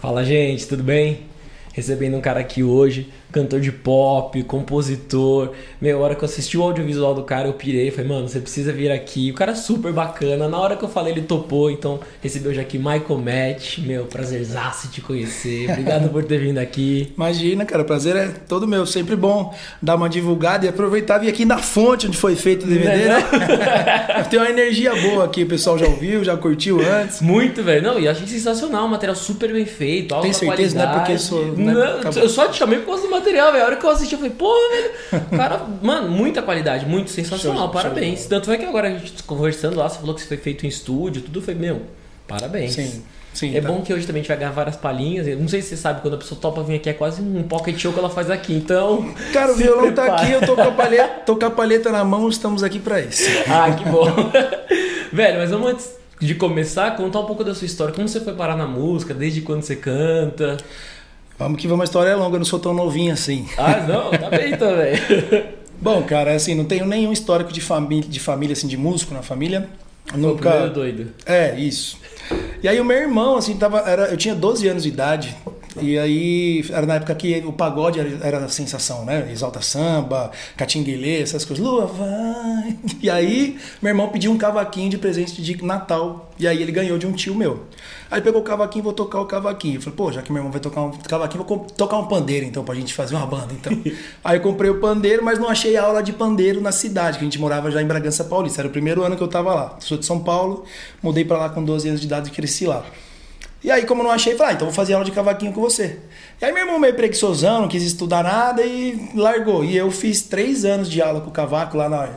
Fala, gente, tudo bem? Recebendo um cara aqui hoje cantor de pop, compositor. Meu, a hora que eu assisti o audiovisual do cara, eu pirei. Falei, mano, você precisa vir aqui. O cara é super bacana. Na hora que eu falei, ele topou. Então, recebeu já aqui Michael Matt. Meu, prazerzaço te conhecer. Obrigado por ter vindo aqui. Imagina, cara, o prazer é todo meu. Sempre bom dar uma divulgada e aproveitar e vir aqui na fonte onde foi feito o DVD, é né? Tem uma energia boa aqui. O pessoal já ouviu, já curtiu antes. Muito, velho. Não, e achei sensacional. Um material super bem feito. Tem certeza, qualidade. não é porque sou. Não, não eu só te chamei por causa do material, velho. A hora que eu assisti, eu falei, pô, velho. Cara, mano, muita qualidade, muito sensacional. Show, parabéns. Show. Tanto é que agora a gente conversando lá, você falou que você foi feito em estúdio, tudo foi, meu, parabéns. Sim. Sim, é tá. bom que hoje também a gente vai ganhar várias palhinhas. Não sei se você sabe, quando a pessoa topa vir aqui é quase um pocket show que ela faz aqui. Então. Cara, o violão tá aqui, eu tô com, a palheta, tô com a palheta na mão, estamos aqui para isso. Ah, que bom. Velho, mas vamos antes de começar, contar um pouco da sua história. Como você foi parar na música, desde quando você canta. Vamos que uma história é longa, eu não sou tão novinho assim. Ah, não, tá bem também. Bom, cara, assim, não tenho nenhum histórico de família, de família assim, de músico na família. Nunca. doido. É, isso. E aí o meu irmão, assim, tava, era, eu tinha 12 anos de idade. E aí, era na época que o pagode era, era a sensação, né? Exalta samba, catinguelê, essas coisas. Lua vai. E aí, meu irmão pediu um cavaquinho de presente de Natal. E aí ele ganhou de um tio meu. Aí pegou o cavaquinho, vou tocar o cavaquinho. Eu falei, pô, já que meu irmão vai tocar um cavaquinho, vou tocar um pandeiro então, pra gente fazer uma banda. Então. aí eu comprei o pandeiro, mas não achei aula de pandeiro na cidade, que a gente morava já em Bragança Paulista. Era o primeiro ano que eu tava lá. Sou de São Paulo, mudei para lá com 12 anos de idade e cresci lá. E aí, como eu não achei, falei, ah, então vou fazer aula de cavaquinho com você. E aí meu irmão meio preguiçosão, não quis estudar nada e largou. E eu fiz três anos de aula com o cavaco lá na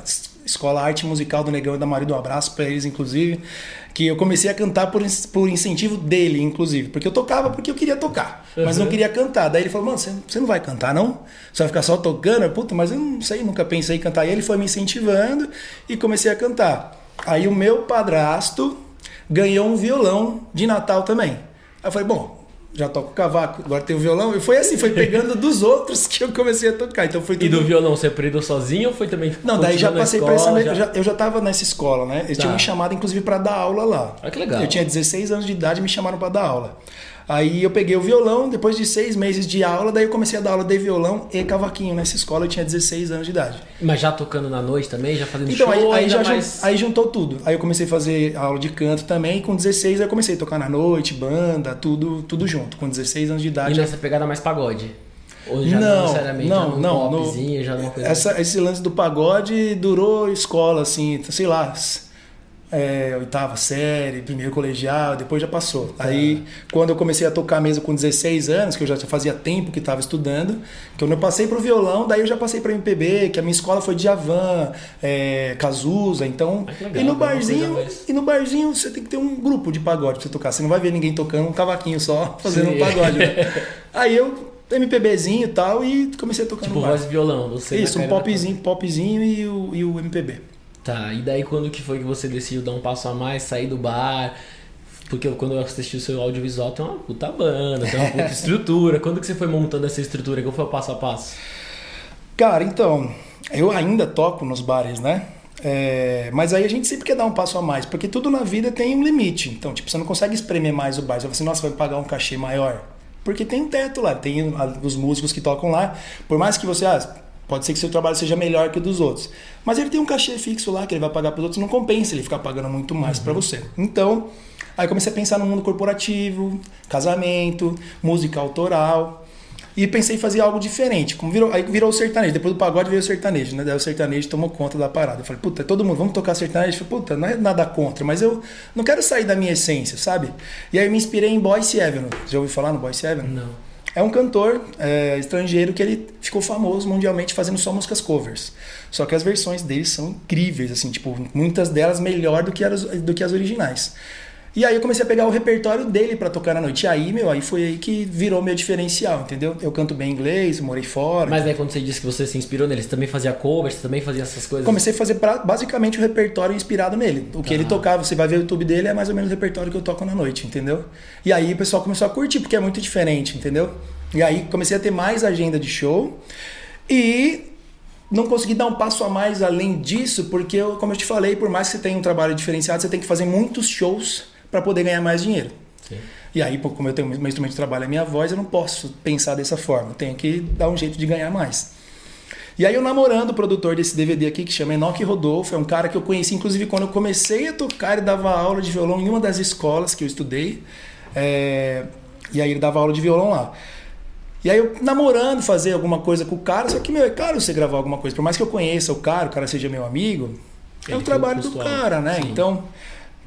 Escola Arte Musical do Negão e da Maria do Abraço para eles, inclusive. Que eu comecei a cantar por, por incentivo dele, inclusive. Porque eu tocava porque eu queria tocar, mas uhum. não queria cantar. Daí ele falou, mano, você não vai cantar, não? Você vai ficar só tocando? Puta, mas eu não sei, nunca pensei em cantar. E ele foi me incentivando e comecei a cantar. Aí o meu padrasto ganhou um violão de Natal também. Aí eu falei, bom, já toco cavaco, agora tem o violão. E foi assim, foi pegando dos outros que eu comecei a tocar. Então foi tudo... E do violão você aprendeu sozinho ou foi também? Não, daí já passei para essa. Já... Eu, já, eu já tava nessa escola, né? Eles tá. tinham me chamado, inclusive, para dar aula lá. Ah, que legal. Eu tinha 16 anos de idade e me chamaram para dar aula. Aí eu peguei o violão, depois de seis meses de aula, daí eu comecei a dar aula de violão e cavaquinho nessa escola, eu tinha 16 anos de idade. Mas já tocando na noite também, já fazendo então, show? Aí, aí já mais... aí juntou tudo. Aí eu comecei a fazer aula de canto também, e com 16 eu comecei a tocar na noite, banda, tudo, tudo junto, com 16 anos de idade. E nessa pegada mais pagode? Ou já não, necessariamente não, já não, popzinho, no, já numa coisa essa, Esse lance do pagode durou escola, assim, sei lá, é, oitava série, primeiro colegial, depois já passou. É. Aí, quando eu comecei a tocar mesmo com 16 anos, que eu já fazia tempo que estava estudando, que eu passei para o violão, daí eu já passei para MPB, que a minha escola foi de é, Cazuza, então... legal, e no barzinho, e no barzinho você tem que ter um grupo de pagode para você tocar. Você não vai ver ninguém tocando um cavaquinho só, fazendo Sim. um pagode. Né? Aí eu MPBzinho e tal, e comecei a tocar tipo, no bar. voz e violão, você Isso, um popzinho, popzinho e o, e o MPB. Tá, e daí quando que foi que você decidiu dar um passo a mais, sair do bar? Porque quando eu assisti o seu audiovisual tem uma puta banda, tem uma puta estrutura. Quando que você foi montando essa estrutura? Qual foi o passo a passo? Cara, então, eu ainda toco nos bares, né? É, mas aí a gente sempre quer dar um passo a mais, porque tudo na vida tem um limite. Então, tipo, você não consegue espremer mais o bar. Você fala assim, nossa, vai pagar um cachê maior. Porque tem um teto lá, tem os músicos que tocam lá. Por mais que você, ah, Pode ser que seu trabalho seja melhor que o dos outros. Mas ele tem um cachê fixo lá que ele vai pagar para os outros, não compensa ele ficar pagando muito mais uhum. para você. Então, aí comecei a pensar no mundo corporativo, casamento, música autoral. E pensei em fazer algo diferente. Como virou, aí virou o sertanejo. Depois do pagode veio o sertanejo, né? Daí o sertanejo tomou conta da parada. Eu falei, puta, todo mundo, vamos tocar sertanejo? Eu falei, puta, não é nada contra, mas eu não quero sair da minha essência, sabe? E aí eu me inspirei em Boyce Evan. Já ouviu falar no Boyce Evan? Não. É um cantor é, estrangeiro que ele ficou famoso mundialmente fazendo só músicas covers. Só que as versões dele são incríveis, assim, tipo, muitas delas melhor do que as, do que as originais. E aí eu comecei a pegar o repertório dele para tocar na noite. E aí, meu, aí foi aí que virou meu diferencial, entendeu? Eu canto bem inglês, morei fora. Mas aí quando você disse que você se inspirou nele, você também fazia covers, você também fazia essas coisas? Comecei a fazer pra, basicamente o repertório inspirado nele. O que ah. ele tocava, você vai ver o YouTube dele, é mais ou menos o repertório que eu toco na noite, entendeu? E aí o pessoal começou a curtir, porque é muito diferente, entendeu? E aí comecei a ter mais agenda de show. E não consegui dar um passo a mais além disso, porque, eu, como eu te falei, por mais que você tenha um trabalho diferenciado, você tem que fazer muitos shows para poder ganhar mais dinheiro. Sim. E aí, como eu tenho meu instrumento de trabalho é minha voz, eu não posso pensar dessa forma. Eu tenho que dar um jeito de ganhar mais. E aí eu namorando o produtor desse DVD aqui, que chama Enoque Rodolfo, é um cara que eu conheci, inclusive, quando eu comecei a tocar, ele dava aula de violão em uma das escolas que eu estudei. É... E aí ele dava aula de violão lá. E aí eu namorando, fazer alguma coisa com o cara, só que, meu, é caro você gravar alguma coisa. Por mais que eu conheça o cara, o cara seja meu amigo, é o trabalho do cara, né? Sim. Então,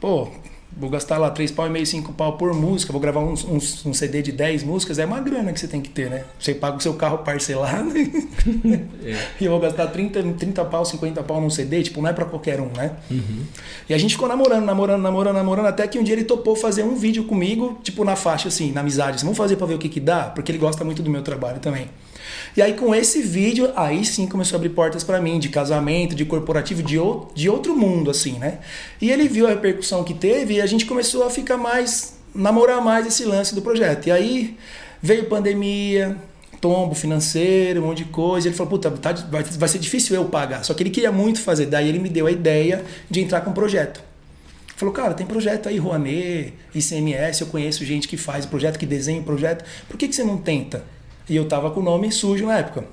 pô, vou gastar lá 3 pau e meio, 5 pau por música, vou gravar um, um, um, CD de 10 músicas, é uma grana que você tem que ter, né? Você paga o seu carro parcelado é. e eu vou gastar 30, 30 pau, 50 pau num CD, tipo, não é pra qualquer um, né? Uhum. E a gente ficou namorando, namorando, namorando, namorando, até que um dia ele topou fazer um vídeo comigo, tipo, na faixa, assim, na amizade. Assim, Vamos fazer pra ver o que que dá? Porque ele gosta muito do meu trabalho também. E aí com esse vídeo, aí sim começou a abrir portas para mim, de casamento, de corporativo, de, de outro mundo, assim, né? E ele viu a repercussão que teve e a gente começou a ficar mais, namorar mais esse lance do projeto. E aí veio pandemia, tombo financeiro, um monte de coisa. Ele falou, puta, tá, vai, vai ser difícil eu pagar. Só que ele queria muito fazer. Daí ele me deu a ideia de entrar com um projeto. Falou, cara, tem projeto aí, Rouanet, ICMS, eu conheço gente que faz projeto, que desenha projeto. Por que, que você não tenta? E eu tava com o nome sujo na época.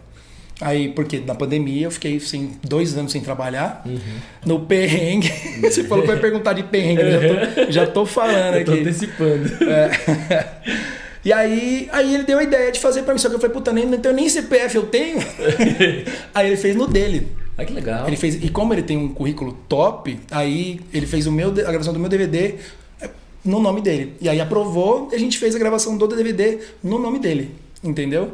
Aí, porque na pandemia eu fiquei assim, dois anos sem trabalhar. Uhum. No perrengue. Você falou que vai perguntar de perrengue, uhum. já, tô, já tô falando eu tô aqui. antecipando. É. E aí, aí ele deu a ideia de fazer para mim. Só que eu falei, puta, nem, não tenho nem CPF, eu tenho. aí ele fez no dele. Ah, que legal. Ele fez, e como ele tem um currículo top, aí ele fez o meu, a gravação do meu DVD é, no nome dele. E aí aprovou e a gente fez a gravação do DVD no nome dele entendeu?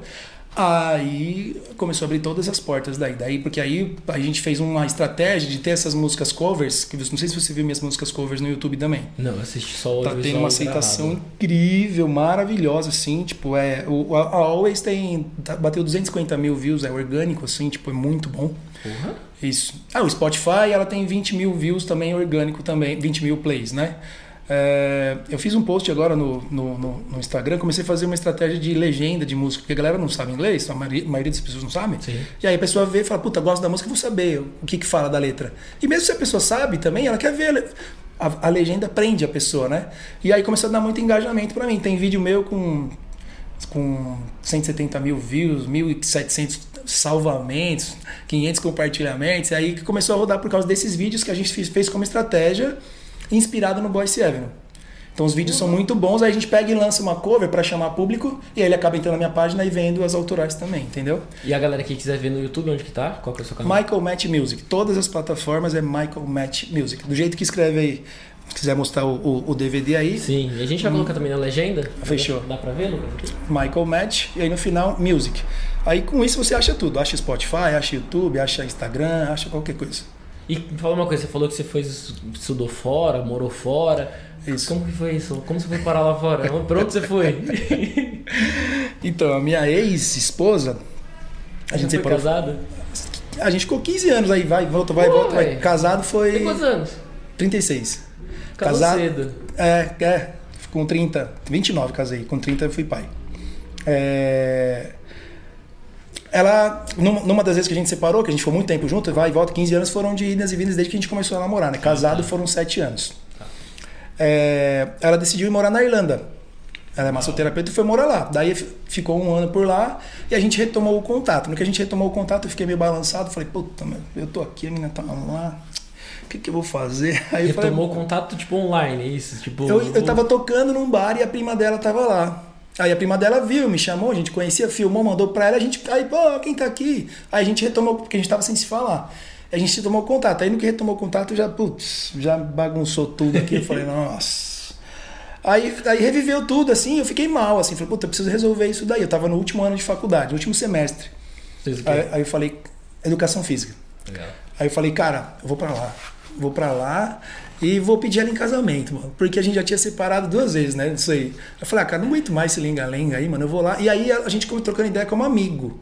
Aí começou a abrir todas as portas daí. Daí, porque aí a gente fez uma estratégia de ter essas músicas covers, que não sei se você viu minhas músicas covers no YouTube também. Não, assisti só o Tá tendo uma aceitação gravado. incrível, maravilhosa, assim. Tipo, é, o, a, a Always tem. Tá, bateu 250 mil views, é orgânico, assim, tipo, é muito bom. Uhum. Isso. Ah, o Spotify, ela tem 20 mil views também, orgânico também, 20 mil plays, né? É, eu fiz um post agora no, no, no, no, Instagram, comecei a fazer uma estratégia de legenda de música, porque a galera não sabe inglês, a maioria, a maioria das pessoas não sabe. Sim. E aí a pessoa vê e fala, puta, gosto da música, vou saber o que, que fala da letra. E mesmo se a pessoa sabe também, ela quer ver. A, a legenda prende a pessoa, né? E aí começou a dar muito engajamento para mim. Tem vídeo meu com, com 170 mil views, 1.700 salvamentos, 500 compartilhamentos. E aí que começou a rodar por causa desses vídeos que a gente fez, fez como estratégia inspirado no Boyce Avenue. Então os vídeos uhum. são muito bons, aí a gente pega e lança uma cover para chamar público e aí ele acaba entrando na minha página e vendo as autorais também, entendeu? E a galera que quiser ver no YouTube, onde que tá? Qual que é o seu canal? Michael Match Music. Todas as plataformas é Michael Match Music. Do jeito que escreve aí, se quiser mostrar o, o, o DVD aí. Sim, e a gente vai hum. colocar também na legenda. Fechou. Dá pra ver, Lucas? Michael Match e aí no final, Music. Aí com isso você acha tudo. Acha Spotify, acha YouTube, acha Instagram, acha qualquer coisa. E fala uma coisa, você falou que você foi estudou fora, morou fora. Isso. Como que foi isso? Como você foi parar lá fora? Pra onde você foi? então, a minha ex-esposa. A gente foi casada? A gente ficou 15 anos aí, vai, volta, vai, Pô, volta, vai. Casado foi. Tem quantos anos? 36. Casou Casado cedo. É, é. Com 30. 29 casei. Com 30 eu fui pai. É ela, numa das vezes que a gente separou, que a gente foi muito tempo junto, vai e volta, 15 anos foram de idas e vindas desde que a gente começou a namorar, né? Casado foram 7 anos. Tá. É, ela decidiu ir morar na Irlanda. Ela é massoterapeuta e foi morar lá. Daí ficou um ano por lá e a gente retomou o contato. No que a gente retomou o contato, eu fiquei meio balançado. Falei, puta, eu tô aqui, a menina tá lá. O que, que eu vou fazer? Aí retomou o contato tipo online, isso? Tipo, eu, eu tava tocando num bar e a prima dela tava lá. Aí a prima dela viu, me chamou, a gente conhecia, filmou, mandou pra ela, a gente. Aí, pô, quem tá aqui? Aí a gente retomou, porque a gente tava sem se falar. A gente tomou contato. Aí no que retomou contato, já, putz, já bagunçou tudo aqui. Eu falei, nossa. Aí, aí reviveu tudo, assim, eu fiquei mal, assim. Falei, puta, eu preciso resolver isso daí. Eu tava no último ano de faculdade, último semestre. Aí, aí, eu falei, educação física. Legal. Aí eu falei, cara, eu vou para lá. Vou para lá e vou pedir ela em casamento, mano. Porque a gente já tinha separado duas vezes, né? Isso aí. Eu falei, ah, cara, não aguento mais esse lenga-lenga aí, mano. Eu vou lá. E aí a gente trocando ideia como amigo.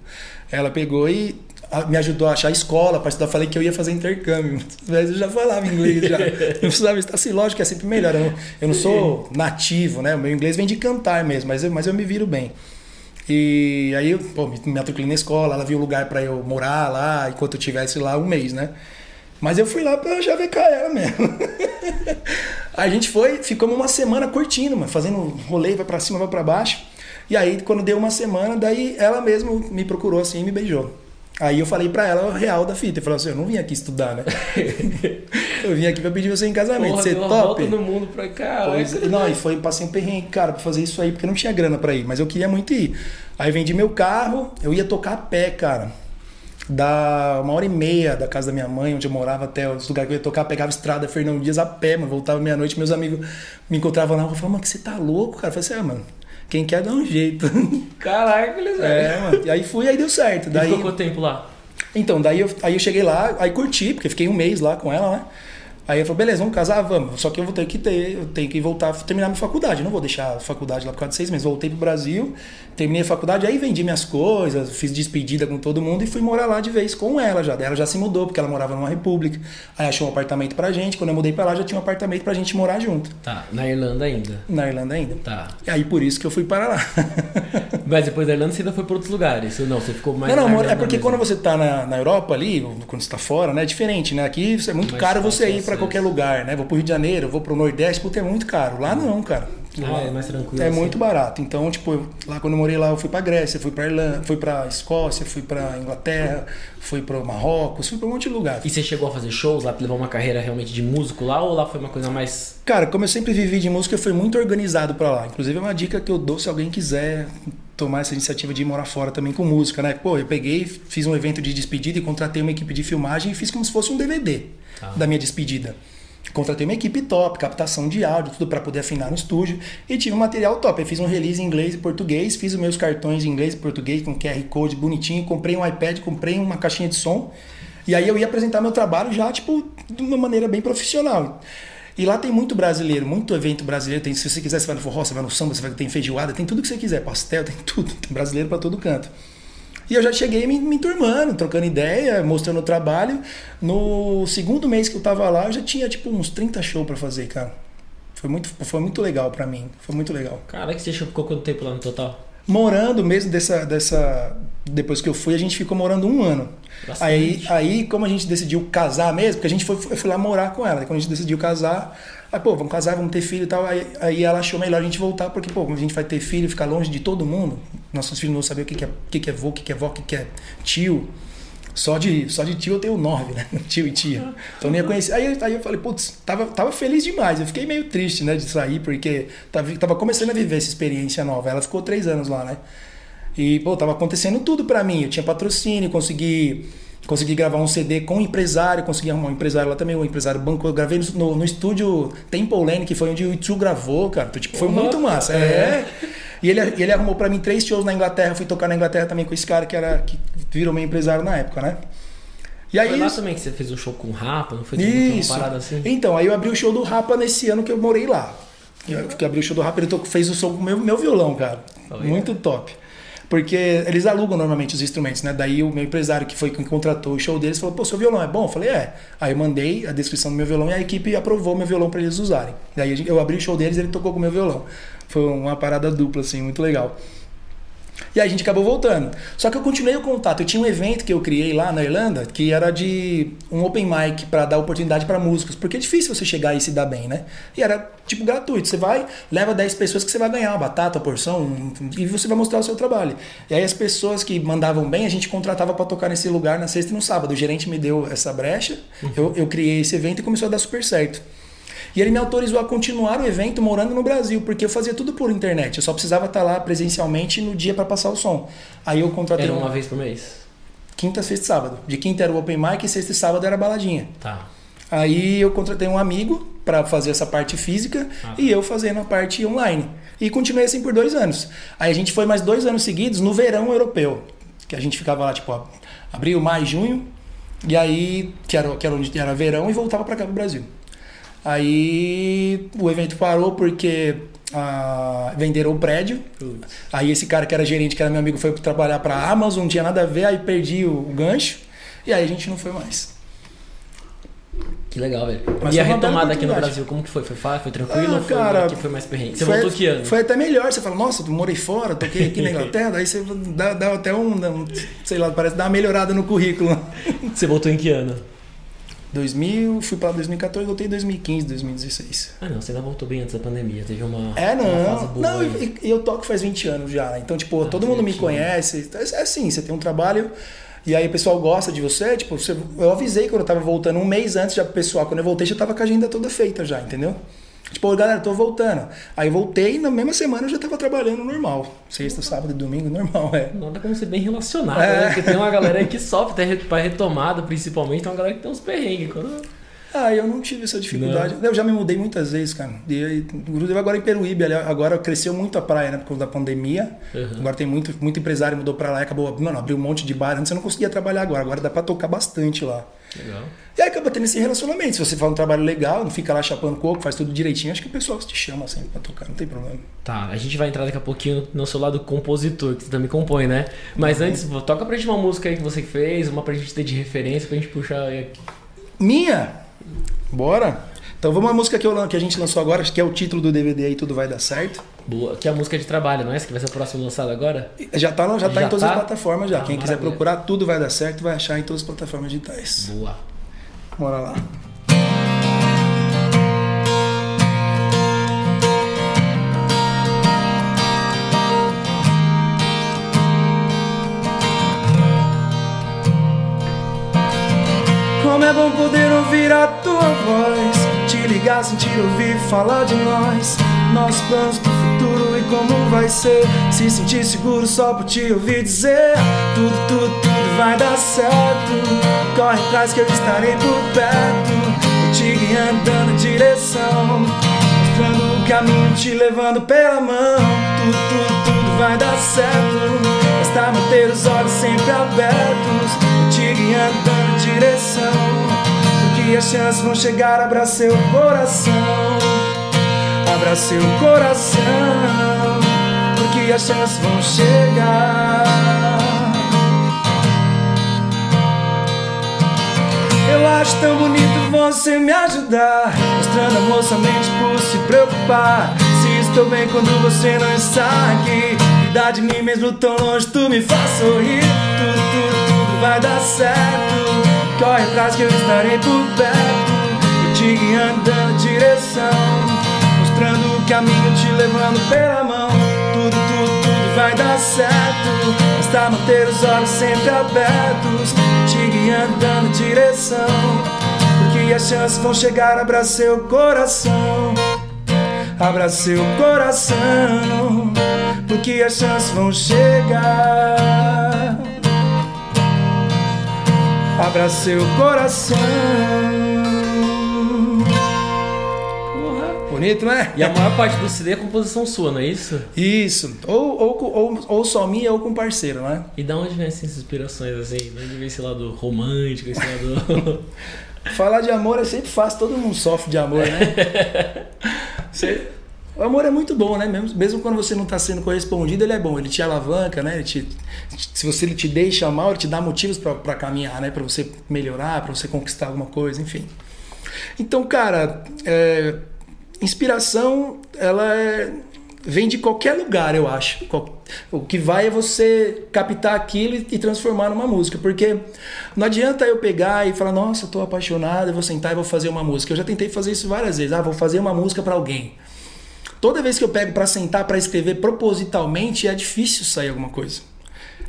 Ela pegou e me ajudou a achar a escola para estudar. Falei que eu ia fazer intercâmbio. Mas eu já falava inglês, já. Não precisava estar assim, lógico que é sempre melhor. Eu não, eu não sou nativo, né? O meu inglês vem de cantar mesmo, mas eu, mas eu me viro bem. E aí, pô, me matriculei na escola, ela viu um lugar para eu morar lá, enquanto eu tivesse lá um mês, né? Mas eu fui lá pra chavecar ela mesmo. A gente foi, ficamos uma semana curtindo, mano, fazendo rolê, vai pra cima, vai pra baixo. E aí, quando deu uma semana, daí ela mesma me procurou assim e me beijou. Aí eu falei pra ela o real da fita. Eu falei assim, eu não vim aqui estudar, né? eu vim aqui pra pedir você em casamento. Porra, você deu uma top? volta no mundo pra cá. Pois, é. não, e foi, passei um perrengue, cara, pra fazer isso aí, porque não tinha grana pra ir, mas eu queria muito ir. Aí vendi meu carro, eu ia tocar a pé, cara. Da uma hora e meia da casa da minha mãe, onde eu morava, até os lugares que eu ia tocar, pegava estrada Fernão Dias a pé, mano. Voltava meia-noite, meus amigos me encontravam lá, eu falava, mano, que você tá louco, cara? Eu falei assim, ah, mano, quem quer dá um jeito. Caraca, eles é, mano. E aí fui, aí deu certo. Daí... E ficou quanto tempo lá? Então, daí eu, aí eu cheguei lá, aí curti, porque fiquei um mês lá com ela, né? Aí eu falei, beleza, vamos casar, vamos. Só que eu vou ter que ter, eu tenho que voltar, terminar minha faculdade. Eu não vou deixar a faculdade lá por causa de seis meses. Voltei pro Brasil, terminei a faculdade, aí vendi minhas coisas, fiz despedida com todo mundo e fui morar lá de vez com ela já. Ela já se mudou, porque ela morava numa república. Aí achou um apartamento pra gente. Quando eu mudei pra lá, já tinha um apartamento pra gente morar junto. Tá, na Irlanda ainda. Na Irlanda ainda. Tá. E aí por isso que eu fui para lá. Mas depois da Irlanda você ainda foi para outros lugares? Ou não, você ficou mais Não, não, é porque mesmo? quando você tá na, na Europa ali, quando você tá fora, né? É diferente, né? Aqui é muito Mais caro você ir acesso. Qualquer lugar, né? Vou pro Rio de Janeiro, vou pro Nordeste, porque é muito caro. Lá não, cara. Ah, Lá é mais tranquilo É assim. muito barato. Então, tipo, eu- lá quando eu morei lá, eu fui pra Grécia, fui pra Irlanda, fui pra Escócia, fui pra Inglaterra, fui pro Marrocos, fui pra um monte de lugar. E você chegou a fazer shows lá, levar uma carreira realmente de músico lá ou lá foi uma coisa mais. Cara, como eu sempre vivi de música, eu fui muito organizado pra lá. Inclusive, é uma dica que eu dou se alguém quiser tomar essa iniciativa de ir morar fora também com música, né? Pô, eu peguei, fiz um evento de despedida e contratei uma equipe de filmagem e fiz como se fosse um DVD Tá. da minha despedida. Contratei uma equipe top, captação de áudio, tudo pra poder afinar no estúdio e tive um material top. Eu fiz um release em inglês e português, fiz os meus cartões em inglês e português com QR Code bonitinho, comprei um iPad, comprei uma caixinha de som e aí eu ia apresentar meu trabalho já, tipo, de uma maneira bem profissional. E lá tem muito brasileiro, muito evento brasileiro. Tem, se você quiser, você vai no forró, você vai no samba, você vai tem feijoada, tem tudo que você quiser, pastel, tem tudo. Tem brasileiro pra todo canto. E eu já cheguei me, me trocando ideia, mostrando o trabalho. No segundo mês que eu tava lá, eu já tinha tipo uns 30 shows pra fazer, cara. Foi muito, foi muito legal pra mim. Foi muito legal. Caraca, você ficou quanto tempo lá no total? Morando mesmo dessa, dessa. Depois que eu fui, a gente ficou morando um ano. Bastante. Aí, aí, como a gente decidiu casar mesmo, porque a gente foi, eu fui lá morar com ela. Quando a gente decidiu casar, aí, pô, vamos casar, vamos ter filho e tal. Aí, aí ela achou melhor a gente voltar, porque, pô, como a gente vai ter filho, ficar longe de todo mundo, nossos filhos não saber o que, que, é, o que, que é vô, o que, que é vó, o que, que é tio. Só de, só de tio eu tenho nove, né? Tio e tia. Então nem ia conhecer. Aí, aí eu falei, putz, tava, tava feliz demais. Eu fiquei meio triste, né, de sair, porque tava, tava começando a viver essa experiência nova. Ela ficou três anos lá, né? E, pô, tava acontecendo tudo pra mim. Eu tinha patrocínio, consegui, consegui gravar um CD com um empresário, consegui arrumar um empresário lá também, um empresário bancou. Eu gravei no, no estúdio Temple Lane, que foi onde o YouTube gravou, cara. Então, tipo, foi Porra, muito massa. é. É. E ele, ele arrumou pra mim três shows na Inglaterra. Fui tocar na Inglaterra também com esse cara que, era, que virou meu empresário na época, né? E aí. Foi lá também que você fez um show com o Rapa, não foi? Uma Isso. parada assim? Então, aí eu abri o show do Rapa nesse ano que eu morei lá. Eu que abri o show do Rapa, ele tocou- fez o som com o meu, meu violão, cara. Olha. Muito top. Porque eles alugam normalmente os instrumentos, né? Daí o meu empresário, que foi quem contratou o show deles, falou: pô, seu violão é bom? Eu falei: é. Aí eu mandei a descrição do meu violão e a equipe aprovou meu violão pra eles usarem. Daí eu abri o show deles e ele tocou com o meu violão. Foi uma parada dupla, assim, muito legal. E a gente acabou voltando. Só que eu continuei o contato. Eu tinha um evento que eu criei lá na Irlanda, que era de um open mic para dar oportunidade para músicos, porque é difícil você chegar e se dar bem, né? E era tipo gratuito. Você vai, leva 10 pessoas que você vai ganhar uma batata, uma porção, um- e você vai mostrar o seu trabalho. E aí as pessoas que mandavam bem, a gente contratava para tocar nesse lugar na sexta e no sábado. O gerente me deu essa brecha, eu, eu criei esse evento e começou a dar super certo. E ele me autorizou a continuar o evento morando no Brasil, porque eu fazia tudo por internet. Eu só precisava estar lá presencialmente no dia para passar o som. Aí eu contratei Era uma vez por mês? quinta, sexta e sábado. De quinta era o open mic e sexta e sábado era baladinha. Tá. Aí eu contratei um amigo para fazer essa parte física Ah, tá. e eu fazendo a parte online. E continuei assim por dois anos. Aí a gente foi mais dois anos seguidos no verão europeu. Que a gente ficava lá, tipo, abril, maio, junho. E aí, que era, que era onde era verão, e voltava para cá pro Brasil. Aí o evento parou porque ah, venderam o prédio. Aí esse cara que era gerente, que era meu amigo, foi trabalhar para a Amazon, não tinha nada a ver, aí perdi o, o gancho. E aí a gente não foi mais. Que legal, velho. Mas e a foi retomada aqui no. Brasil, como que foi? Foi fácil? Foi tranquilo? Ah, foi, cara, que foi mais perrengue? Você foi, voltou que ano? Foi até melhor. Você fala, nossa, eu morei fora, toquei aqui na Inglaterra, daí você dá, dá até um, um, sei lá, parece dar uma melhorada no currículo. Você voltou em que ano? 2000, fui pra 2014, voltei em 2015, 2016. Ah, não, você ainda voltou bem antes da pandemia. Teve uma, É, uma fase não. boa. Não, e, e eu toco faz 20 anos já. Então, tipo, Ah, todo mundo me conhece. É assim, você tem um trabalho e aí o pessoal gosta de você. Tipo, você- eu avisei quando eu tava voltando, um mês antes já pro pessoal. Quando eu voltei, já tava com a agenda toda feita já, entendeu? Tipo, galera, tô voltando. Aí eu voltei e na mesma semana eu já tava trabalhando normal. Sexta, sábado e domingo, normal, é. Nada como ser bem relacionado, É. né? Porque tem uma galera aí que sofre até pra retomada, principalmente. Tem uma galera que tem uns perrengues. Quando... Ah, eu não tive essa dificuldade. Eu já me mudei muitas vezes, cara. E inclusive agora em Peruíbe, agora cresceu muito a praia, né? Por causa da pandemia. Uhum. Agora tem muito, muito empresário mudou pra lá e acabou, mano, abriu um monte de bar. Antes eu não conseguia trabalhar agora. Agora dá pra tocar bastante lá. Legal. E aí acaba tendo esse relacionamento. Se você faz um trabalho legal, não fica lá chapando coco, faz tudo direitinho, acho que o pessoal te chama assim pra tocar, não tem problema. Tá, a gente vai entrar daqui a pouquinho no seu lado compositor, que você também compõe, né? Mas antes, vo- toca pra gente uma música aí que você fez, uma pra gente ter de referência, pra gente puxar aí aqui. Minha? Bora? Então vamos uma música que, eu, que a gente lançou agora, que é o título do DVD aí, Tudo Vai Dar Certo. Boa, que é a música de trabalho, não é? Essa que vai ser o próximo lançado agora? Já tá, já tá Já em todas tá? as plataformas já. Ah, Quem quiser maravilha. procurar, tudo vai dar certo, vai achar em todas as plataformas digitais. Boa. Bora lá. Como é bom poder ouvir a tua voz, te ligar, sentir, ouvir, falar de nós, nossos planos pro futuro e como vai ser. Se sentir seguro só por te ouvir dizer: tudo, tudo, tudo vai dar certo. Corre atrás que eu estarei por perto, te guiando, dando direção, mostrando o caminho, te levando pela mão. Tudo, tudo, tudo vai dar certo. Basta manter os olhos sempre abertos, te guiando, as chances vão chegar, abra seu coração. Abra seu coração, porque as chances vão chegar. Eu acho tão bonito você me ajudar, mostrando amor somente por se preocupar. Se estou bem quando você não está aqui, cuidar de mim mesmo tão longe, tu me faz sorrir. Tudo, tudo, tudo vai dar certo. Corre atrás que eu estarei por perto, eu te guiando, dando direção, mostrando o caminho, te levando pela mão. Tudo, tudo, tudo vai dar certo. Basta manter os olhos sempre abertos, te guiando, dando direção. Porque as chances vão chegar, abra seu coração. Abra seu coração, porque as chances vão chegar. Abra seu coração. Bonito, né? E a maior parte do CD é composição sua, não é isso? Isso. Ou, ou, ou, ou só minha ou com parceiro, né? E da onde vem essas inspirações assim? De onde vem esse lado romântico, esse lado. Falar de amor é sempre fácil, todo mundo sofre de amor, né? Você- O amor é muito bom, né? Mesmo, mesmo quando você não está sendo correspondido, ele é bom. Ele te alavanca, né? Ele te, se você ele te deixa mal, ele te dá motivos para caminhar, né? Para você melhorar, para você conquistar alguma coisa, enfim. Então, cara, é, inspiração, ela é- vem de qualquer lugar, eu acho. O que vai é você captar aquilo e transformar numa música, porque não adianta eu pegar e falar, nossa, eu apaixonado, eu vou sentar e vou fazer uma música. Eu já tentei fazer isso várias vezes. Ah, vou fazer uma música para alguém. Toda vez que eu pego para sentar para escrever propositalmente, é difícil sair alguma coisa.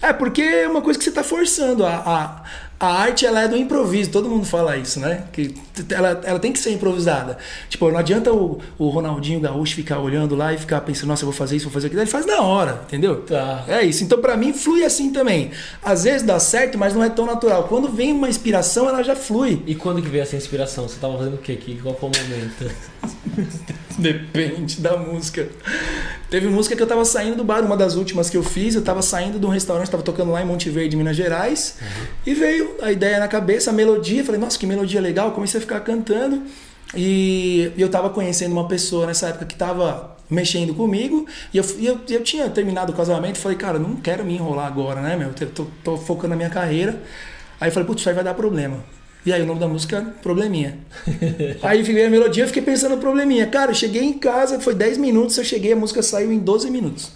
É, porque é uma coisa que você está forçando. A, a, a arte ela é do improviso, todo mundo fala isso, né? Que ela, ela tem que ser improvisada. Tipo, não adianta o, o Ronaldinho Gaúcho ficar olhando lá e ficar pensando, nossa, eu vou fazer isso, vou fazer aquilo. Ele faz na hora, entendeu? Tá. É isso. Então, para mim, flui assim também. Às vezes dá certo, mas não é tão natural. Quando vem uma inspiração, ela já flui. E quando que veio essa inspiração? Você tava fazendo o quê aqui? Qual foi o momento? Depende da música. Teve música que eu tava saindo do bar, uma das últimas que eu fiz, eu tava saindo de um restaurante, tava tocando lá em Monte Verde, Minas Gerais, e veio a ideia na cabeça, a melodia, falei, nossa, que melodia legal, comecei a ficar cantando, e eu tava conhecendo uma pessoa nessa época que tava mexendo comigo, e eu, eu, eu tinha terminado o casamento, falei, cara, não quero me enrolar agora, né, meu, eu tô, tô focando na minha carreira, aí eu falei, putz, isso aí vai dar problema. E aí o nome da música, Probleminha. Aí veio a melodia, eu fiquei pensando no probleminha. Cara, eu cheguei em casa, foi 10 minutos, eu cheguei, a música saiu em 12 minutos.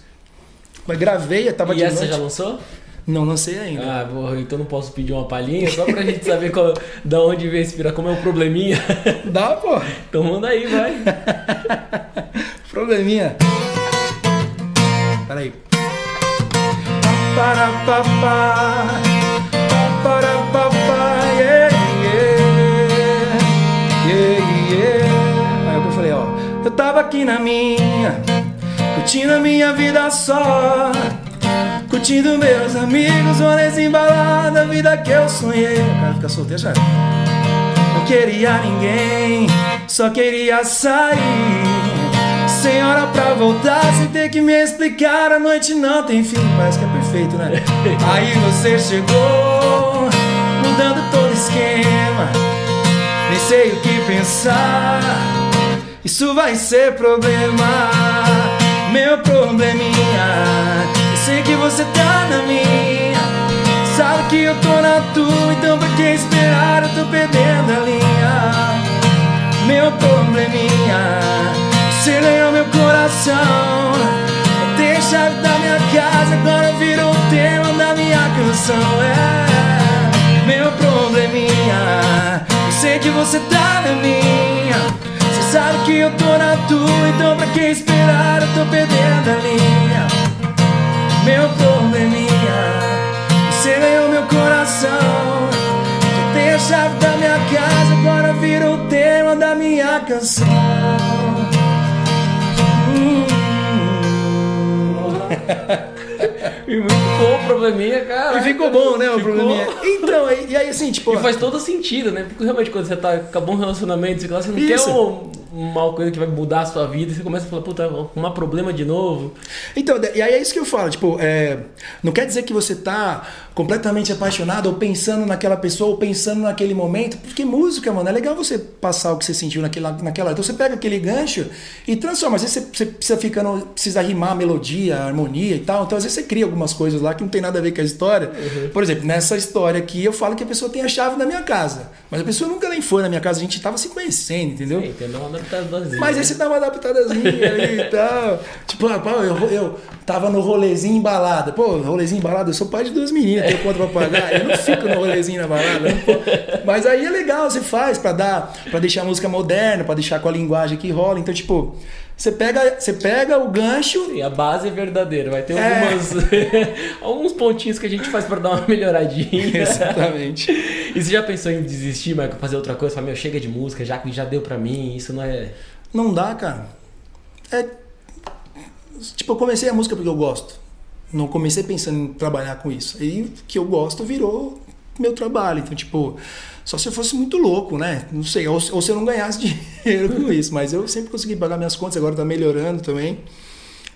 Mas gravei, eu tava e de essa noite. já lançou? Não lancei ainda. Ah, porra, então não posso pedir uma palhinha só pra gente saber qual, da onde veio inspirar, como é o probleminha. Dá, pô. Então manda aí, vai. Probleminha. Peraí. Para tava aqui na minha, curtindo a minha vida só. Curtindo meus amigos, rolês embalada, a vida que eu sonhei. O cara fica solteiro, já. Não queria ninguém, só queria sair. Sem hora pra voltar, sem ter que me explicar. A noite não tem fim, parece que é perfeito, né? Aí você chegou, mudando todo esquema. Nem sei o que pensar. Isso vai ser problema, meu probleminha. Eu sei que você tá na minha. Sabe que eu tô na tua, então pra que esperar? Eu tô perdendo a linha. Meu probleminha, você ganhou meu coração. Tem chave da minha casa, agora virou o tema da minha canção. É meu probleminha, eu sei que você tá na minha. Sabe que eu tô na tua, então pra que esperar? Eu tô perdendo a linha. Meu probleminha, você ganhou meu coração. Já tem a chave da minha casa, agora virou o tema da minha canção. E muito bom o probleminha, cara. E ficou bom, né, o Ficou. probleminha. Então, e, e aí assim, tipo... E faz todo sentido, né? Porque realmente quando você tá, acabou um relacionamento, você, você não Isso. quer um- uma coisa que vai mudar a sua vida, e você começa a falar, puta, um problema de novo. Então, e aí é isso que eu falo, tipo, é, não quer dizer que você tá completamente apaixonado ou pensando naquela pessoa ou pensando naquele momento, porque música, mano, é legal você passar o que você sentiu naquela, naquela hora. Então você pega aquele gancho e transforma. Às vezes você, você precisa ficando, precisa rimar a melodia, a harmonia e tal. Então às vezes você cria algumas coisas lá que não tem nada a ver com a história. Por exemplo, nessa história aqui eu falo que a pessoa tem a chave da minha casa, mas a pessoa nunca nem foi na minha casa, a gente tava se conhecendo, entendeu? Sim, tem uma adaptaçãozinha. Mas aí você dá uma adaptadazinha ali e tal. Tipo, eu, eu tava no rolezinho embalada. Pô, rolezinho embalada, eu sou pai de duas meninas, tenho conta pra pagar. Eu não fico no rolezinho na balada. Mas aí é legal, você faz pra dar, para deixar a música moderna, pra deixar com a linguagem que rola. Então, tipo, você pega, você pega o gancho. Sim, a base é verdadeira. Vai ter É. algumas, alguns pontinhos que a gente faz pra dar uma melhoradinha. Exatamente. E você já pensou em desistir, Michael, fazer outra coisa? Falar, meu, chega de música, já que já deu pra mim, isso não é. Não dá, cara. É. Tipo, eu comecei a música porque eu gosto. Não comecei pensando em trabalhar com isso. E que eu gosto virou meu trabalho. Então, tipo, só se eu fosse muito louco, né? Não sei. Ou, ou se eu não ganhasse dinheiro com isso. Mas eu sempre consegui pagar minhas contas, agora tá melhorando também.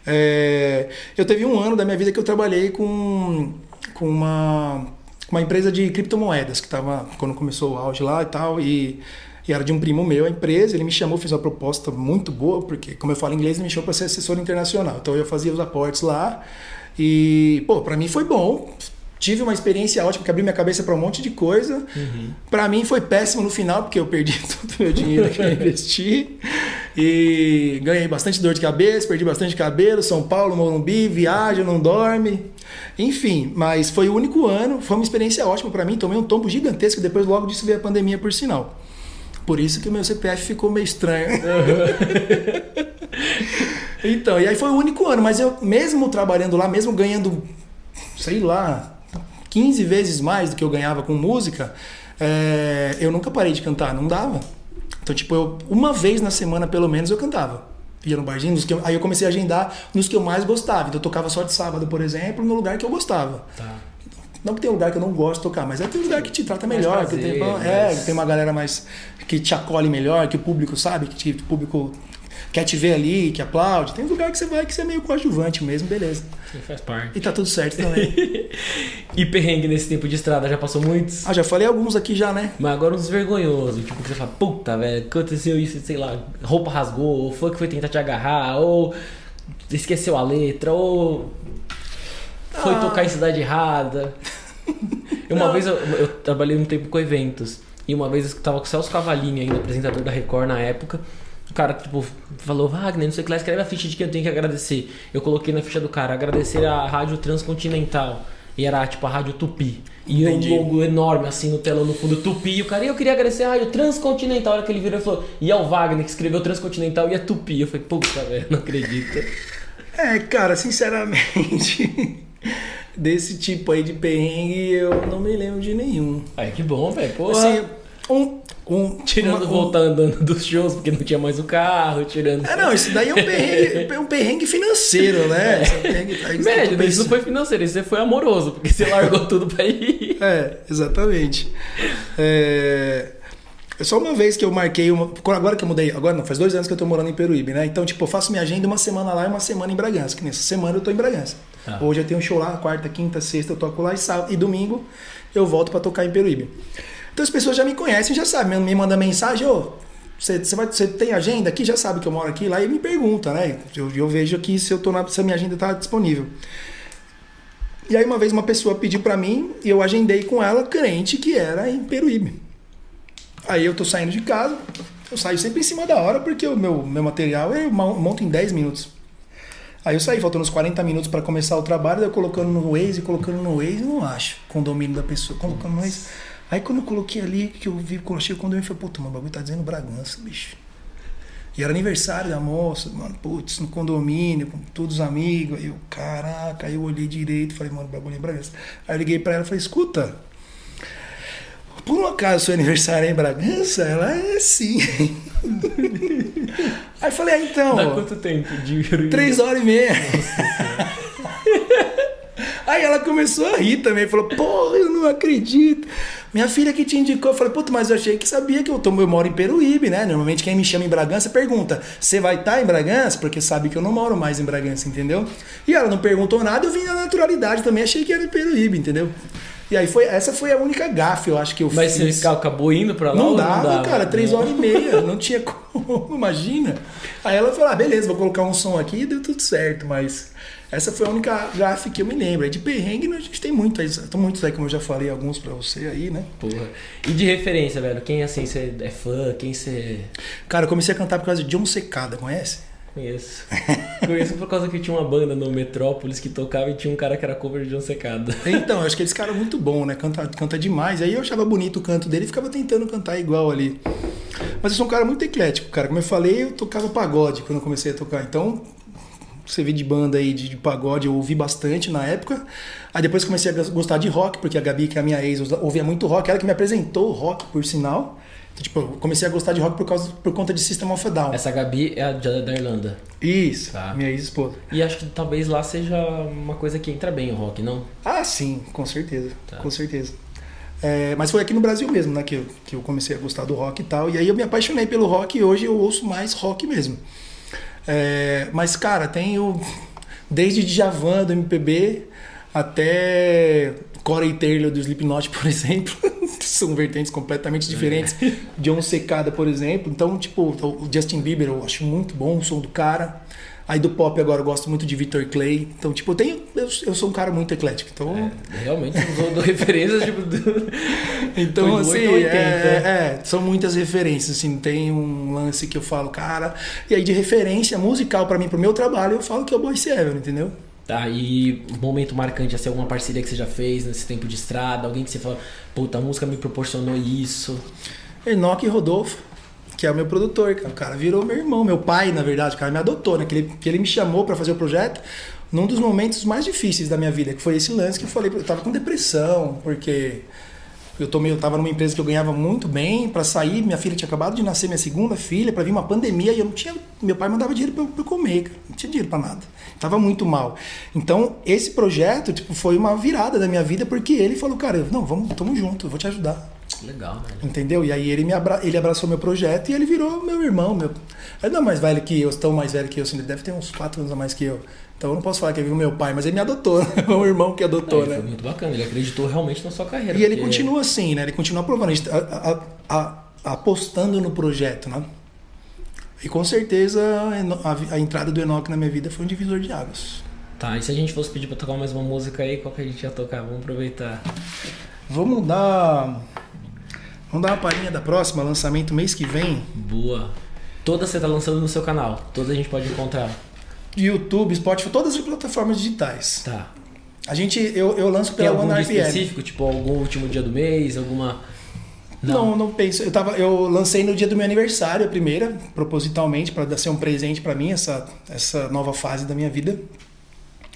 É, eu teve um ano da minha vida que eu trabalhei com, com uma, uma empresa de criptomoedas, que tava quando começou o auge lá e tal. E, e era de um primo meu, a empresa. Ele me chamou, fez uma proposta muito boa, porque, como eu falo inglês, ele me chamou para ser assessor internacional. Então eu fazia os aportes lá. E, pô, para mim foi bom. Tive uma experiência ótima que abriu minha cabeça para um monte de coisa. Para mim foi péssimo no final, porque eu perdi todo o meu dinheiro que eu investi. E ganhei bastante dor de cabeça, perdi bastante cabelo. São Paulo, Morumbi, viaja, não dorme. Enfim, mas foi o único ano. Foi uma experiência ótima para mim. Tomei um tombo gigantesco. Depois, logo disso, veio a pandemia, por sinal. Por isso que o meu CPF ficou meio estranho. então, e aí foi o único ano. Mas eu, mesmo trabalhando lá, mesmo ganhando, sei lá, 15 vezes mais do que eu ganhava com música, é, eu nunca parei de cantar, não dava. Então, tipo, eu, uma vez na semana, pelo menos, eu cantava. Ia no barzinho, nos que eu- aí eu comecei a agendar nos que eu mais gostava. Então, eu tocava só de sábado, por exemplo, no lugar que eu gostava. Tá. Não que tem lugar que eu não gosto de tocar, mas é tem lugar que te trata melhor, prazer, que tem, é, tem uma galera mais que te acolhe melhor, que o público sabe, que o público quer te ver ali, que aplaude. Tem lugar que você vai que você é meio coadjuvante mesmo, beleza. Sim, faz parte. E tá tudo certo também. E perrengue nesse tempo de estrada, já passou muitos? ah, já falei alguns aqui já, né? Mas agora uns vergonhosos, tipo, que você fala, puta, velho, aconteceu isso, sei lá, roupa rasgou, ou foi que foi tentar te agarrar, ou esqueceu a letra, ou foi Ah. tocar em cidade errada. Uma vez eu, eu trabalhei um tempo com eventos, e uma vez eu tava com o Celso Cavalinho ainda, apresentador da Record na época. O cara, tipo, falou, Wagner, não sei o que lá, escreve a ficha de quem eu tenho que agradecer. Eu coloquei na ficha do cara, agradecer a Rádio Transcontinental. E era tipo a Rádio Tupi. E um Entendi. logo enorme assim no telão no fundo, Tupi. E o cara, e eu queria agradecer a Rádio Transcontinental. A hora que ele virou e falou, e é o Wagner que escreveu Transcontinental e é Tupi. Eu falei, puta, velho, não acredito. É, cara, sinceramente, desse tipo aí de perrengue eu não me lembro de nenhum. Ai, que bom, velho. Porra. Assim, um. um tirando uma- um- voltar andando dos shows, porque não tinha mais o carro, tirando. É, não, isso daí é um perrengue, é um perrengue financeiro, né? É um perrengue- Médio, isso não foi financeiro, isso foi amoroso, porque você largou tudo pra ir. É, exatamente. É, é só uma vez que eu marquei uma. Agora que eu mudei, agora não, faz dois anos que eu tô morando em Peruíbe, né? Então, tipo, eu faço minha agenda uma semana lá e uma semana em Bragança. Que nessa semana eu tô em Bragança. Tá. Hoje eu tenho um show lá, quarta, quinta, sexta eu toco lá e sábado e domingo eu volto pra tocar em Peruíbe. Então as pessoas já me conhecem, já sabem, me mandam mensagem, ô. Você, você, tem agenda aqui? Já sabe que eu moro aqui lá e me pergunta, né? Eu, eu vejo aqui se, eu tô na, se a minha agenda tá disponível. E aí uma vez uma pessoa pediu pra mim e eu agendei com ela, crente que era em Peruíbe. Aí eu tô saindo de casa, eu saio sempre em cima da hora porque o meu, meu material eu mon- monto em 10 minutos. Aí eu saí, faltando uns 40 minutos pra começar o trabalho, eu colocando no Waze, colocando no Waze, não acho condomínio da pessoa, colocando no Waze. Aí quando eu coloquei ali, que eu vi, achei o condomínio, eu falei, puta, mano, o bagulho tá dizendo Bragança, bicho. E era aniversário da moça, mano, putz, no condomínio, com todos os amigos. Aí eu, caraca, aí eu olhei direito, falei, mano, bagulho é Bragança. Aí eu liguei pra ela e falei, escuta, por um acaso seu aniversário é em Bragança? Ela é sim. aí eu falei, ah, então. Dá quanto tempo de Três horas e meia. Aí ela começou a rir também, falou, porra, eu não acredito. Minha filha que te indicou, eu falei, puta, mas eu achei que sabia que eu, tô, eu moro em Peruíbe, né? Normalmente quem me chama em Bragança pergunta, você vai estar em Bragança? Porque sabe que eu não moro mais em Bragança, entendeu? E ela não perguntou nada, eu vim na naturalidade também, achei que era em Peruíbe, entendeu? E aí foi, essa foi a única gafe, eu acho que eu Mas você fiz. acabou indo pra lá? Não ou dava, cara, três Não. horas e meia, não tinha como, imagina. Aí ela falou, ah, beleza, vou colocar um som aqui e deu tudo certo, mas essa foi a única gafe que eu me lembro. Aí de perrengue a gente tem muito, tem muitos aí, como eu já falei, alguns pra você aí, né? Porra. E de referência, velho? Quem assim você é fã? Quem você Cara, eu comecei a cantar por causa de John Secada, conhece? Conhece? Conheço por causa que tinha uma banda no Metrópolis que tocava e tinha um cara que era cover de John Secada. Então, acho que esse cara é muito bom, né? Canta, canta demais. Aí eu achava bonito o canto dele e ficava tentando cantar igual ali. Mas eu sou um cara muito eclético, cara. Como eu falei, eu tocava pagode quando eu comecei a tocar. Então, você vê de banda aí de, de pagode, eu ouvi bastante na época. Aí depois comecei a gostar de rock, porque a Gabi, que é a minha ex, ouvia muito rock. Ela que me apresentou o rock, por sinal. Então, tipo, eu comecei a gostar de rock por, causa, por conta de System of a Down. Essa Gabi é a da da Irlanda. Isso, Tá. minha ex-esposa. E acho que talvez lá seja uma coisa que entra bem o rock, não? Ah, sim, com certeza. Tá. Com certeza. É, mas foi aqui no Brasil mesmo, né, que eu, que eu comecei a gostar do rock e tal. E aí eu me apaixonei pelo rock e hoje eu ouço mais rock mesmo. É, mas, cara, tenho desde Djavan do MPB até Corey Taylor do Slipknot, por exemplo. São vertentes completamente diferentes. John Secada, por exemplo. Então, tipo, o Justin Bieber eu acho muito bom o som do cara. Aí do pop agora eu gosto muito de Victor Clay. Então, tipo, eu tenho. Eu, eu sou um cara muito eclético. Então. É, realmente usou do referências tipo do... Então, Foi assim, 8 a 80. é, é, são muitas referências, assim, tem um lance que eu falo, cara, e aí de referência musical pra mim, pro meu trabalho, eu falo que é o Boy Seven, entendeu? Tá, e um momento marcante, assim, alguma parceria que você já fez nesse tempo de estrada, alguém que você fala, puta, a música me proporcionou isso. Enoque Rodolfo, que é o meu produtor, cara, o cara virou meu irmão, meu pai, na verdade, o cara me adotou, né, que ele, que ele me chamou pra fazer o projeto num dos momentos mais difíceis da minha vida, que foi esse lance que eu falei, eu tava com depressão, porque... Eu, tomei, eu tava numa empresa que eu ganhava muito bem para sair. Minha filha tinha acabado de nascer, minha segunda filha, para vir uma pandemia e eu não tinha. Meu pai mandava dinheiro para eu comer, cara. Não tinha dinheiro para nada. Tava muito mal. Então, esse projeto tipo, foi uma virada da minha vida porque ele falou: Cara, não, vamos, tamo junto, eu vou te ajudar. Legal, velho. Entendeu? E aí ele, me abra... ele abraçou meu projeto e ele virou meu irmão. Meu... Ele não é mais velho que eu, tão mais velho que eu, assim, ele deve ter uns 4 anos a mais que eu. Então eu não posso falar que ele viu meu pai, mas ele me adotou, né? É um irmão que adotou, né? Foi muito bacana, ele acreditou realmente na sua carreira. E ele porque- continua assim, né? Ele continua aprovando, a gente- a- a- a- apostando no projeto, né? E com certeza a, a entrada do Enoch na minha vida foi um divisor de águas. Tá, e se a gente fosse pedir pra tocar mais uma música aí, qual que a gente ia tocar? Vamos aproveitar. Vamos dar. Vamos dar uma palhinha da próxima, lançamento mês que vem. Boa. Todas você tá lançando no seu canal. Todas a gente pode encontrar. YouTube, Spotify, todas as plataformas digitais. Tá. A gente, eu, eu lanço Tem pela algum One dia RPM. específico? Tipo, algum último dia do mês? Alguma. Não. não, penso. Eu, tava, eu lancei no dia do meu aniversário, a primeira, propositalmente, para ser um presente para mim, essa, essa nova fase da minha vida.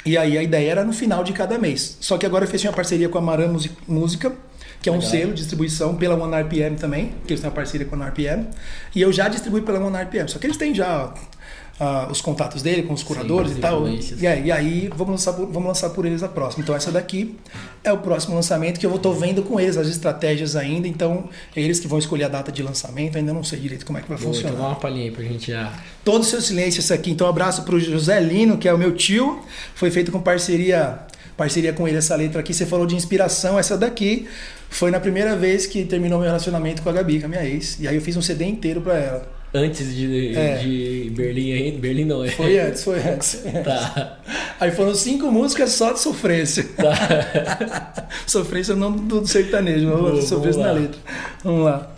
E aí a ideia era no final de cada mês. Só que agora eu fiz uma parceria com a Maran Música, que é um Legal. selo de distribuição pela One RPM também, que eles têm uma parceria com a One RPM. E eu já distribuí pela One RPM, só que eles têm já ah, os contatos dele com os curadores as e tal. E aí, e aí vamos, lançar por, vamos lançar por eles a próxima. Então essa daqui é o próximo lançamento que eu estou vendo com eles, as estratégias ainda. Então é eles que vão escolher a data de lançamento, ainda não sei direito como é que vai Vou funcionar. então dá uma palhinha aí pra gente já. Todo o seu silêncio isso aqui. Então, um abraço pro José Lino, que é o meu tio. Foi feito com parceria, parceria com ele essa letra aqui. Você falou de inspiração, essa daqui foi na primeira vez que terminou meu relacionamento com a Gabi, com a minha ex. E aí eu fiz um CD inteiro pra ela. Antes de, É. de Berlim ainda. Berlim não, é. Foi antes, foi antes. Tá. Aí foram cinco músicas só de sofrência. Tá. sofrência não do sertanejo, Boa, mas sofrência na letra. Vamos lá.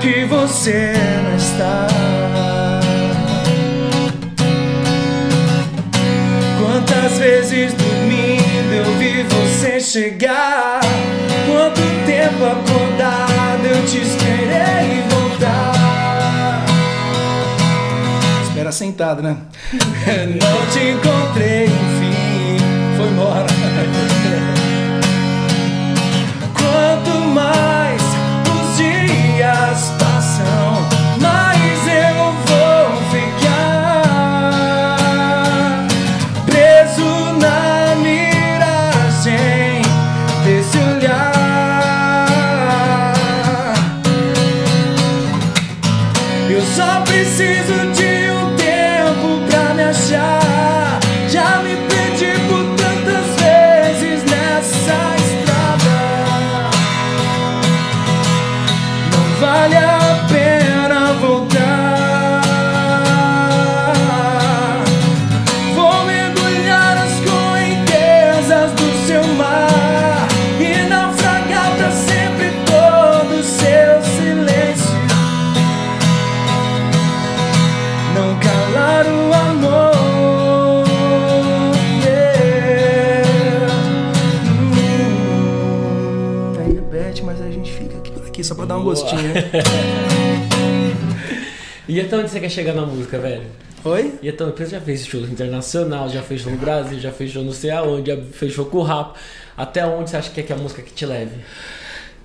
Que você não está. Quantas vezes dormindo eu vi você chegar? Quanto tempo acordado eu te esperei voltar? Espera sentado, né? Não te encontrei, enfim, foi embora. Quanto mais só pra dar um Boa. gostinho. né? E até onde você quer chegar na música, velho? Oi? E então, depois já fez show internacional, já fez show no Brasil, já fez show não sei aonde, já fez show com o rap. Até onde você acha que é que a música que te leve?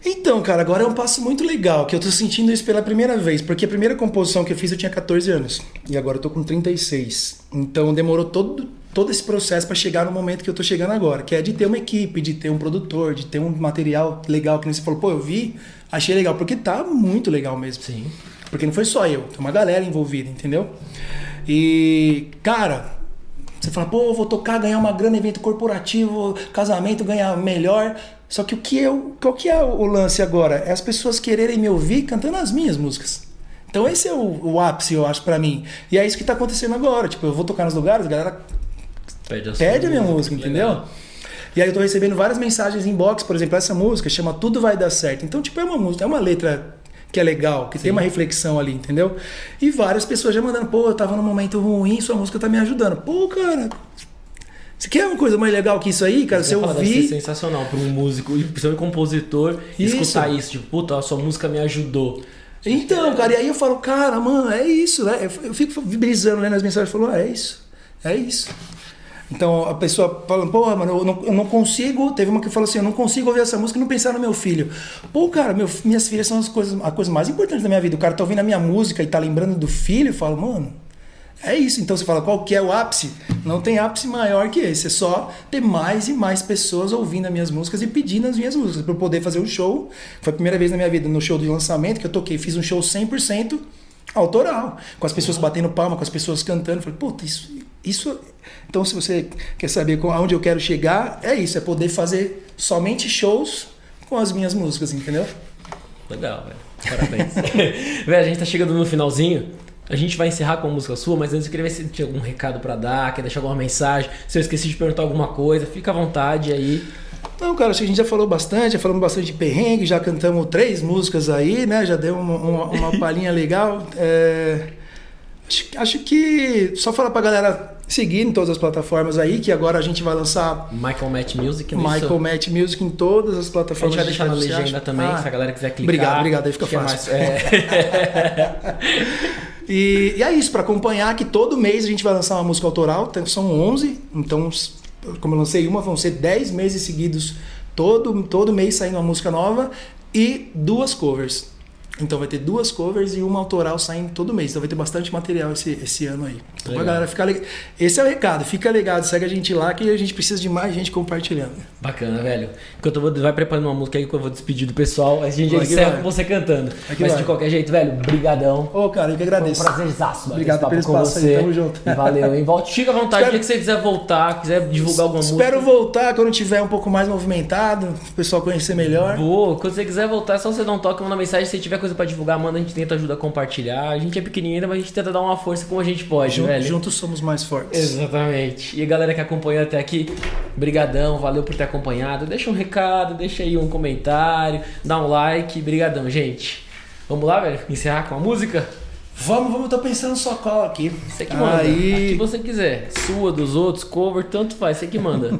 Então, cara, agora é um passo muito legal, que eu tô sentindo isso pela primeira vez, porque a primeira composição que eu fiz eu tinha 14 anos, e agora eu tô com 36. Então demorou todo, todo esse processo para chegar no momento que eu tô chegando agora, que é de ter uma equipe, de ter um produtor, de ter um material legal, que nem você falou, pô, eu vi, achei legal, porque tá muito legal mesmo. Sim. Porque não foi só eu, tem uma galera envolvida, entendeu? E, cara, você fala, pô, eu vou tocar, ganhar uma grana, evento corporativo, casamento, ganhar melhor. Só que o que o, qual que é o lance agora? É as pessoas quererem me ouvir cantando as minhas músicas. Então esse é o, o ápice, eu acho, pra mim. E é isso que tá acontecendo agora. Tipo, eu vou tocar nos lugares, a galera Pede a, pede a minha música, entendeu? Legal. E aí eu tô recebendo várias mensagens em inbox, por exemplo, essa música chama Tudo Vai Dar Certo. Então, tipo, é uma música, é uma letra que é legal, que tem uma reflexão ali, entendeu? E várias pessoas já mandando, pô, eu tava num momento ruim, sua música tá me ajudando. Pô, cara, você quer uma coisa mais legal que isso aí, cara? Você Você fala, deve ser ouvir. sensacional pra um músico, e principalmente um compositor, Isso. escutar isso, tipo, puta, a sua música me ajudou. Então, cara, e aí eu falo, cara, mano, é isso, né? Eu fico brisando né, nas mensagens, eu falo, ah, é isso, é isso. Então a pessoa fala, pô, mano, eu não, eu não consigo. Teve uma que falou assim: eu não consigo ouvir essa música e não pensar no meu filho. Pô, cara, meu, minhas filhas são as coisas, a coisa mais importante da minha vida. O cara tá ouvindo a minha música e tá lembrando do filho, eu falo, mano, é isso. Então você fala, qual que é o ápice? Não tem ápice maior que esse. É só ter mais e mais pessoas ouvindo as minhas músicas e pedindo as minhas músicas para eu poder fazer um show. Foi a primeira vez na minha vida no show de lançamento que eu toquei, fiz um show 100% autoral, com as pessoas batendo palma, com as pessoas cantando. Falei, puta, isso, isso. Então, se você quer saber aonde eu quero chegar, é isso, é poder fazer somente shows com as minhas músicas, entendeu? Legal, velho. Parabéns. velho, a gente tá chegando no finalzinho. A gente vai encerrar com a música sua, mas antes eu queria ver se tinha algum recado pra dar, quer deixar alguma mensagem. Se eu esqueci de perguntar alguma coisa, fica à vontade aí. Não, cara, acho que a gente já falou bastante, já falamos bastante de perrengue, já cantamos três músicas aí, né? Já deu uma, uma, uma palhinha legal. É, acho, acho que só falar pra galera seguir em todas as plataformas aí, que agora a gente vai lançar Michael Matt Music, é Michael isso? Matt Music em todas as A gente plataformas. vai deixar na legenda também, Ah, se a galera quiser clicar. Obrigado, obrigado, aí fica é fácil. mais- é. E, e é isso, para acompanhar que todo mês a gente vai lançar uma música autoral, são 11, então como eu lancei uma, vão ser 10 meses seguidos, todo, todo mês saindo uma música nova e duas covers. Então vai ter duas covers e uma autoral saindo todo mês. Então vai ter bastante material esse, esse ano aí. Então pra Legal. galera ficar lig- Esse é o recado, fica ligado, segue a gente lá que a gente precisa de mais gente compartilhando. Bacana, velho. Enquanto eu vou, vai preparando uma música aí que eu vou despedir do pessoal, a gente encerra com você cantando. Vai que Mas vai. de qualquer jeito, velho, brigadão. Ô, cara, eu que Foi um agradeço. prazerzaço Obrigado pelo com espaço aí, você. tamo junto. E valeu, hein? Volte, fica à vontade, o Espero- dia que você quiser voltar, quiser divulgar alguma Espero música. voltar quando tiver um pouco mais movimentado, o pessoal conhecer melhor. Boa, quando você quiser voltar, é só você dar um toque, manda mensagem. Se tiver coisa pra divulgar, manda, a gente tenta ajudar a compartilhar. A gente é pequenininho ainda, mas a gente tenta dar uma força como a gente pode, Jun- velho. Juntos somos mais fortes. Exatamente. E a galera que acompanhou até aqui, brigadão, valeu por ter acompanhado. Deixa um recado, deixa aí um comentário, dá um like, brigadão, gente. Vamos lá, velho? Encerrar com a música? Vamos, vamos, tô pensando só qual aqui. Você que manda. Aí. A que você quiser. Sua, dos outros, cover, tanto faz, você que manda.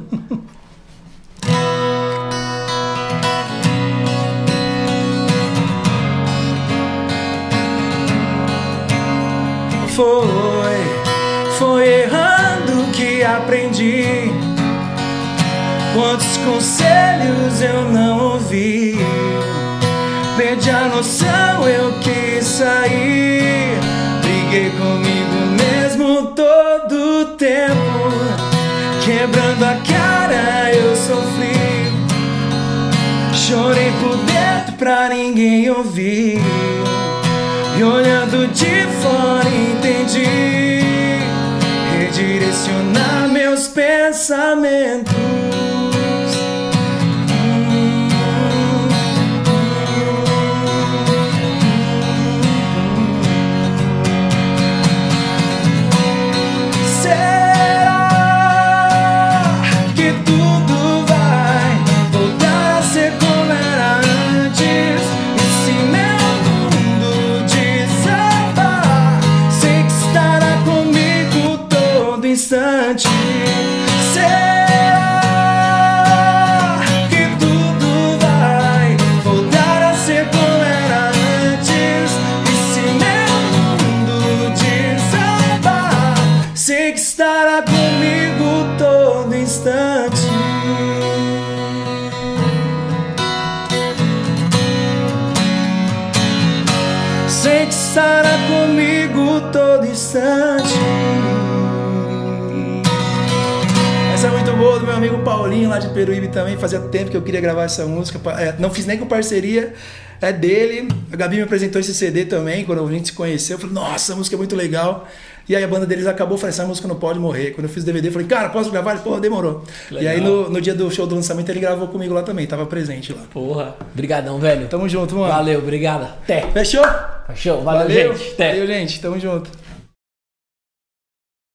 Foi, foi errando que aprendi. Quantos conselhos eu não ouvi. Perdi a noção, eu quis sair. Briguei comigo mesmo todo o tempo. Quebrando a cara, eu sofri. Chorei por dentro pra ninguém ouvir. E olhando de fora entendi. Redirecionar meus pensamentos lá de Peruíbe também. Fazia tempo que eu queria gravar essa música. É, não fiz nem com parceria, é dele. A Gabi me apresentou esse CD também quando a gente se conheceu. Eu falei, nossa, essa música é muito legal. E aí a banda deles acabou, falei, essa música não pode morrer. Quando eu fiz o DVD, eu falei, cara, posso gravar? Ele, pô, demorou. Legal. E aí no, no dia do show do lançamento ele gravou comigo lá também, tava presente lá. Porra, brigadão, velho. Tamo junto, mano. Valeu, obrigado. Até. Fechou? Fechou, valeu, gente. Até. Valeu, gente. Tamo junto.